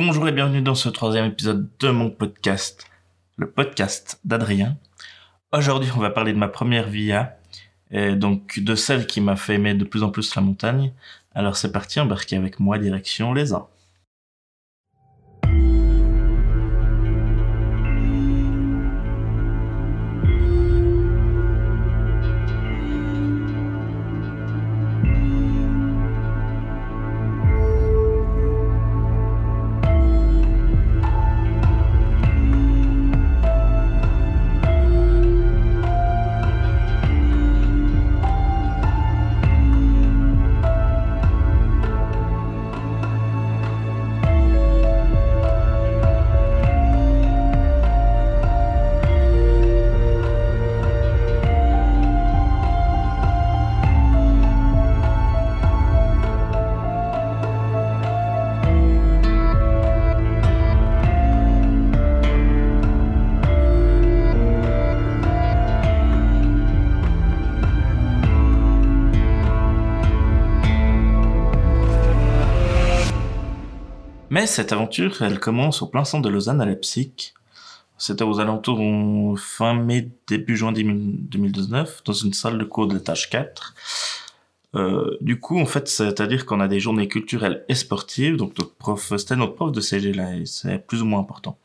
Bonjour et bienvenue dans ce troisième épisode de mon podcast, le podcast d'Adrien. Aujourd'hui, on va parler de ma première via, donc de celle qui m'a fait aimer de plus en plus la montagne. Alors c'est parti, embarquez avec moi direction les uns. Mais cette aventure, elle commence au plein centre de Lausanne à Leipzig. C'était aux alentours fin mai, début juin 2019, dans une salle de cours de l'étage 4. Euh, du coup, en fait, c'est-à-dire qu'on a des journées culturelles et sportives. Donc, notre prof, c'était notre prof de CG là, c'est plus ou moins important,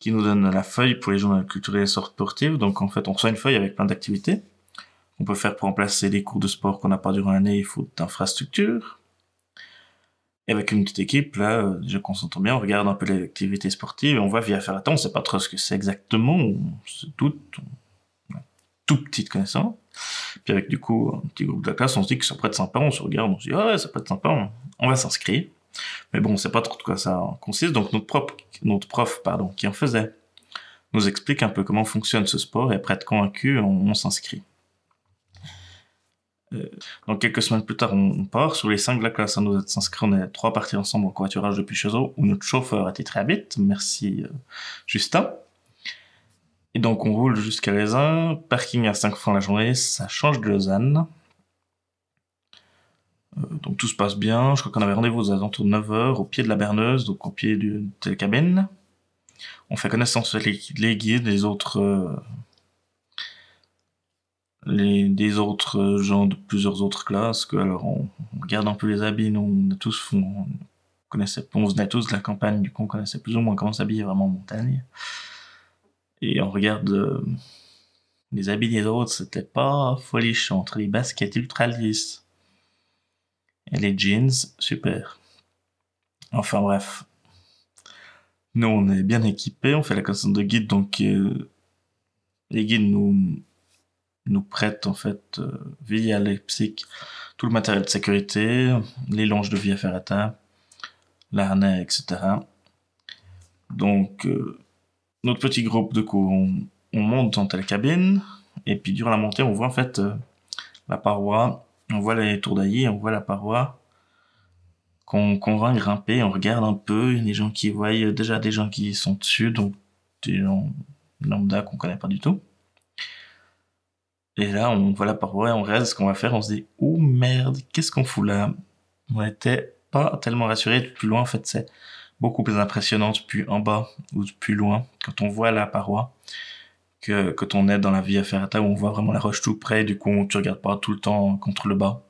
qui nous donne la feuille pour les journées culturelles et sportives. Donc, en fait, on reçoit une feuille avec plein d'activités. On peut faire pour remplacer les cours de sport qu'on n'a pas durant l'année, il faut d'infrastructures. Et avec une petite équipe, là, déjà qu'on s'entend bien, on regarde un peu les activités sportives et on voit via faire on sait pas trop ce que c'est exactement, on se doute, on a toute petite connaissance. Puis avec du coup un petit groupe de la classe, on se dit que ça pourrait être sympa, on se regarde, on se dit ah ouais, ça peut être sympa, on, va s'inscrire. Mais bon, on sait pas trop de quoi ça consiste, donc notre prof, notre prof pardon, qui en faisait nous explique un peu comment fonctionne ce sport et après être convaincu, on s'inscrit. Euh, donc quelques semaines plus tard, on, part. Sur les cinq de la classe, à nous êtes inscrits, on est trois partis ensemble en covoiturage depuis chez eux, où notre chauffeur très vite. Merci euh, Justin. Et donc on roule jusqu'à Lausanne, parking à 5 francs la journée, ça change de Lausanne. Euh, donc tout se passe bien, je crois qu'on avait rendez-vous aux alentours de 9h, au pied de la berneuse, donc au pied du télécabine. On fait connaissance avec les, guides, les autres les, des autres gens de plusieurs autres classes, que alors on, regarde un peu les habits, nous on tous, on, on venait tous de la campagne, du coup on connaissait plus ou moins comment s'habiller vraiment en montagne. Et on regarde euh, les habits des autres, c'était pas folichon, entre les baskets ultra lisses et les jeans, super. Enfin bref. Nous on est bien équipés, on fait la connaissance de guide, donc euh, les guides nous nous prête en fait euh, via Leipzig tout le matériel de sécurité, les longes de via ferrata, l'harnais, etc. Donc euh, notre petit groupe de coup, on, monte dans telle cabine et puis durant la montée, on voit en fait euh, la paroi, on voit les tours on voit la paroi qu'on va grimper, on regarde un peu, il y a gens qui voient déjà des gens qui sont dessus, donc des gens lambda qu'on connaît pas du tout. Et là, on voit la paroi et on réalise ce qu'on va faire. On se dit, oh merde, qu'est-ce qu'on fout là? On était pas tellement rassuré plus loin. En fait, c'est beaucoup plus impressionnant depuis en bas ou depuis loin quand on voit la paroi que quand on est dans la Via Ferrata où on voit vraiment la roche tout près. Du coup, tu regardes pas tout le temps contre le bas.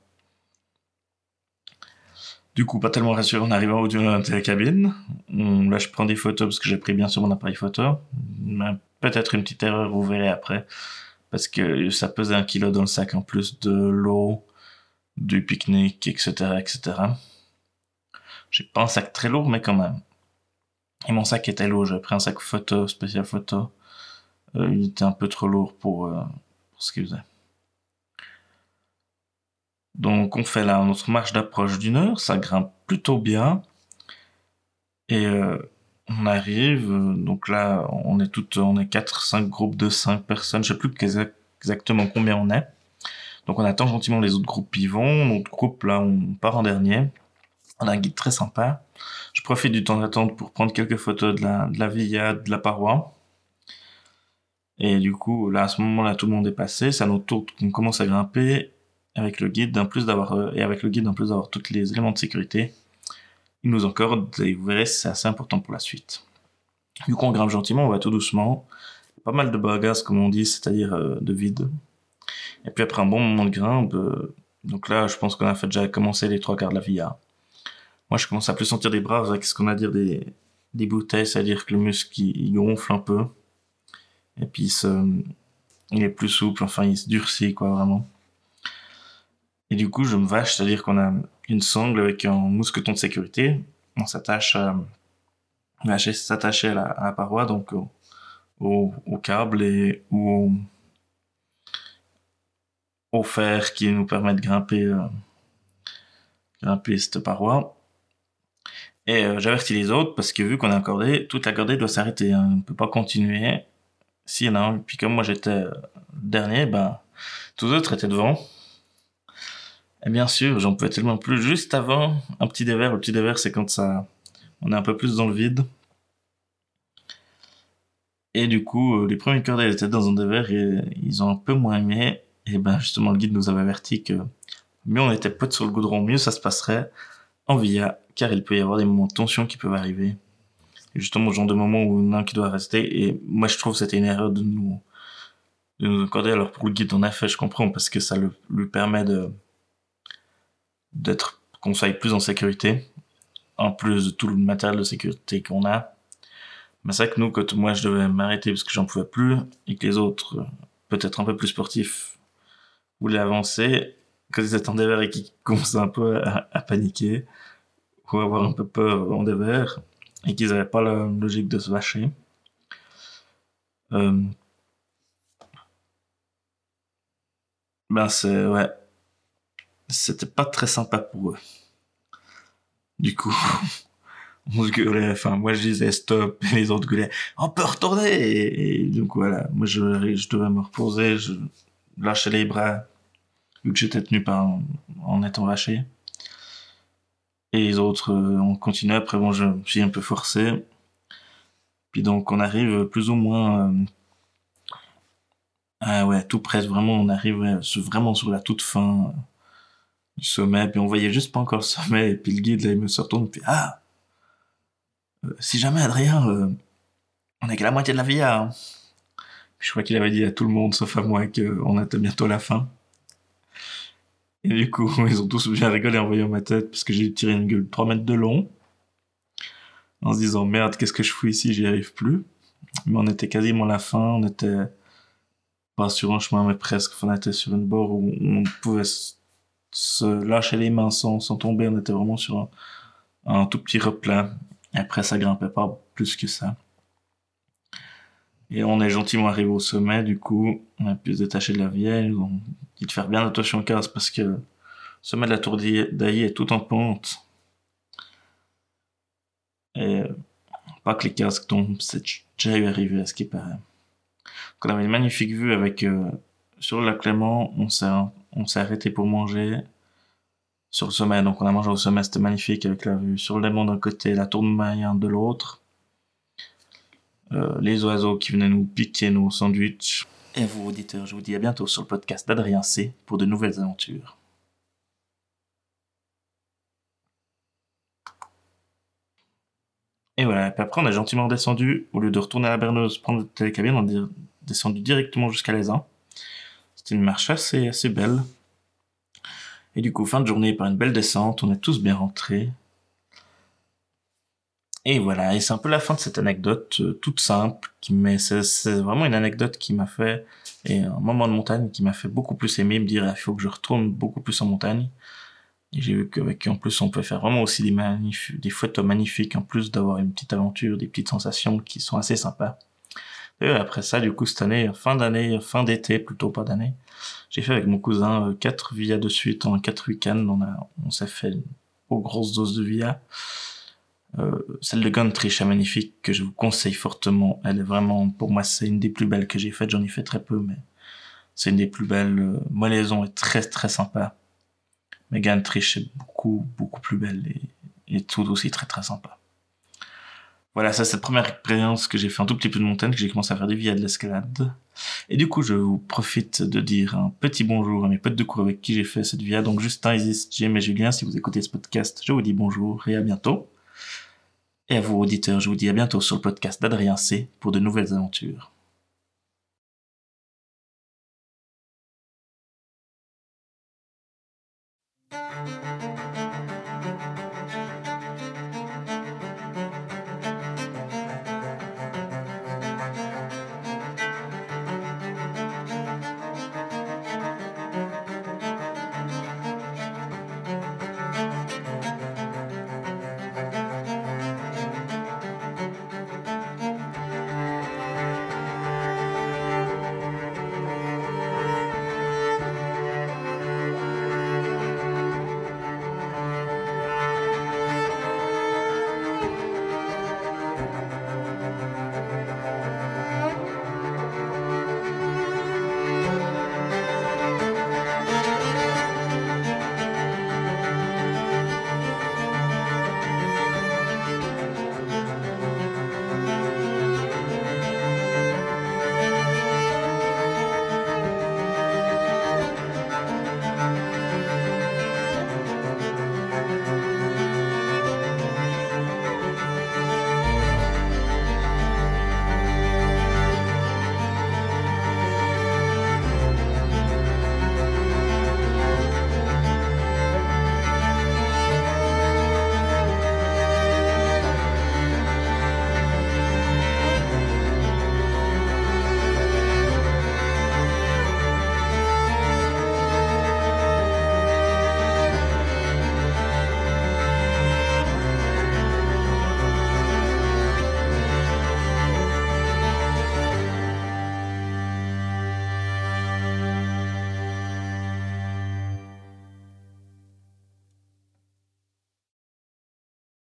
Du coup, pas tellement rassuré en arrivant au de la cabine. Là, je prends des photos parce que j'ai pris bien sur mon appareil photo. Peut-être une petite erreur, vous verrez après parce que ça pesait un kilo dans le sac en plus de l'eau, du pique-nique, etc., etc. J'ai pas un sac très lourd, mais quand même. Et mon sac était lourd. J'ai pris un sac photo, spécial photo. Euh, il était un peu trop lourd pour, euh, pour ce qu'il faisait. Donc on fait là notre marche d'approche d'une heure, ça grimpe plutôt bien. Et euh, on arrive, euh, donc là, on est toutes, on est quatre, cinq groupes de cinq personnes, je sais plus exactement combien on est. Donc on attend gentiment les autres groupes vont. Notre groupe là, on part en dernier. On a un guide très sympa. Je profite du temps d'attente pour prendre quelques photos de la, de la villa, de la paroi. Et du coup, là, à ce moment-là, tout le monde est passé. C'est à notre tour qu'on commence à grimper avec le guide, en plus d'avoir, euh, et avec le guide, en plus d'avoir tous les éléments de sécurité. Nous accorde, et vous verrez, c'est assez important pour la suite. Du coup, on grimpe gentiment, on va tout doucement. Pas mal de bagages, comme on dit, c'est-à-dire euh, de vide. Et puis après un bon moment de grimpe, euh, donc là, je pense qu'on a fait déjà commencé les trois quarts de la via. Moi, je commence à plus sentir des bras avec ce qu'on a à dire des, des bouteilles, c'est-à-dire que le muscle il, gonfle un peu. Et puis il, il est plus souple, enfin il se durcit, quoi, vraiment. Et du coup, je me vache, c'est-à-dire qu'on a une sangle avec un mousqueton de sécurité. On s'attache à, s'attacher à, à, la paroi, donc au, câble et au, au fer qui nous permet de grimper, euh, grimper cette paroi. Et euh, j'avertis les autres parce que vu qu'on a accordé, toute la cordée doit s'arrêter. Hein. On ne peut pas continuer. A un, puis comme moi j'étais euh, dernier, ben, tous les autres étaient devant. Et bien sûr, j'en pouvais tellement plus. Juste avant, un petit dévers. Le petit dévers, c'est quand ça, on est un peu plus dans le vide. Et du coup, euh, les premiers cordées étaient dans un dévers et ils ont un peu moins aimé. Et ben, justement, le guide nous avait averti que mieux on était potes sur le goudron, mieux ça se passerait en via, car il peut y avoir des moments de tension qui peuvent arriver. Et justement, genre de moment où en un qui doit rester. Et moi, je trouve que c'était une erreur de nous, de nous accorder. Alors, pour le guide, a fait, je comprends, parce que ça le, lui permet de, d'être qu'on soit plus en sécurité, en plus de tout le matériel de sécurité qu'on a. Mais c'est vrai que nous, quand moi je devais m'arrêter parce que j'en pouvais plus, et que les autres, peut-être un peu plus sportifs, voulaient avancer, quand ils attendaient vers et qu'ils commençaient un peu à, paniquer, ou avoir un peu peur en dévers, et qu'ils n'avaient pas la logique de se vacher. Euh, ben c'est, ouais, c'était pas très sympa pour eux. Du coup, on se gueulait, enfin, moi je disais stop, et les autres gueulaient, on peut retourner! Et, donc voilà, moi je, je devais me reposer, je lâchais les bras, vu que j'étais tenu par, en étant lâché. Et les autres, euh, on continuait, après bon, je me suis un peu forcé. Puis donc on arrive plus ou moins, euh, ah ouais, tout près, vraiment, on arrive vraiment sur la toute fin du sommet, puis on voyait juste pas encore le sommet, et puis le guide, là, il me se retourne, puis ah, euh, si jamais Adrien, euh, on est qu'à la moitié de la via. Hein. Je crois qu'il avait dit à tout le monde, sauf à moi, qu'on était bientôt la fin. Et du coup, ils ont tous bien rigolé en voyant ma tête, parce que j'ai tiré une gueule de 3 mètres de long, en se disant merde, qu'est-ce que je fous ici, j'y arrive plus. Mais on était quasiment à la fin, on était pas sur un chemin, mais presque, on était sur une bord où on pouvait se lâcher les mains sans, tomber. On était vraiment sur un, tout petit replat. Après, ça grimpait pas plus que ça. Et on est gentiment arrivé au sommet, du coup, on a pu se détacher de la vieille. On dit de faire bien attention au casque parce que le sommet de la tour d'Aïe est tout en pente. Et pas que les casques tombent, c'est déjà arrivé à ce qui paraît. Donc on avait une magnifique vue avec, euh, sur le lac Clément, on s'est on s'est arrêté pour manger sur le sommet. Donc on a mangé au sommet, c'était magnifique avec la vue sur le léman d'un côté, la tour de Mayen de l'autre. Euh, les oiseaux qui venaient nous piquer nos sandwichs. Et vous, auditeurs, je vous dis à bientôt sur le podcast d'Adrien C pour de nouvelles aventures. Et voilà, puis après on a gentiment descendu, au lieu de retourner à la berneuse, prendre le télécabine, on est descendu directement jusqu'à les c'est une marche assez, assez belle. Et du coup, fin de journée par une belle descente, on est tous bien rentrés. Et voilà, et c'est un peu la fin de cette anecdote euh, toute simple, mais c'est vraiment une anecdote qui m'a fait, et un moment de montagne qui m'a fait beaucoup plus aimer, me dire il faut que je retourne beaucoup plus en montagne. Et j'ai vu qu'avec en plus on peut faire vraiment aussi des, des photos magnifiques, en plus d'avoir une petite aventure, des petites sensations qui sont assez sympas. Et après ça, du coup, cette année, fin d'année, fin d'été, plutôt pas d'année, j'ai fait avec mon cousin euh, quatre villas de suite en quatre week-ends. On on s'est fait une grosse dose de via. Euh, celle de Guntrich est magnifique, que je vous conseille fortement. Elle est vraiment, pour moi, c'est une des plus belles que j'ai faites. J'en ai fait très peu, mais c'est une des plus belles. Euh, Molaison est très, très sympa. Mais Guntrich est beaucoup, beaucoup plus belle et, et tout aussi très, très sympa. Voilà, ça c'est la première expérience que j'ai fait un tout petit peu de montagne, que j'ai commencé à faire des via de l'escalade. Et du coup, je vous profite de dire un petit bonjour à mes potes de cours avec qui j'ai fait cette via. Donc Justin, Isis, Jim et Julien, si vous écoutez ce podcast, je vous dis bonjour et à bientôt. Et à vous auditeurs, je vous dis à bientôt sur le podcast d'Adrien C pour de nouvelles aventures.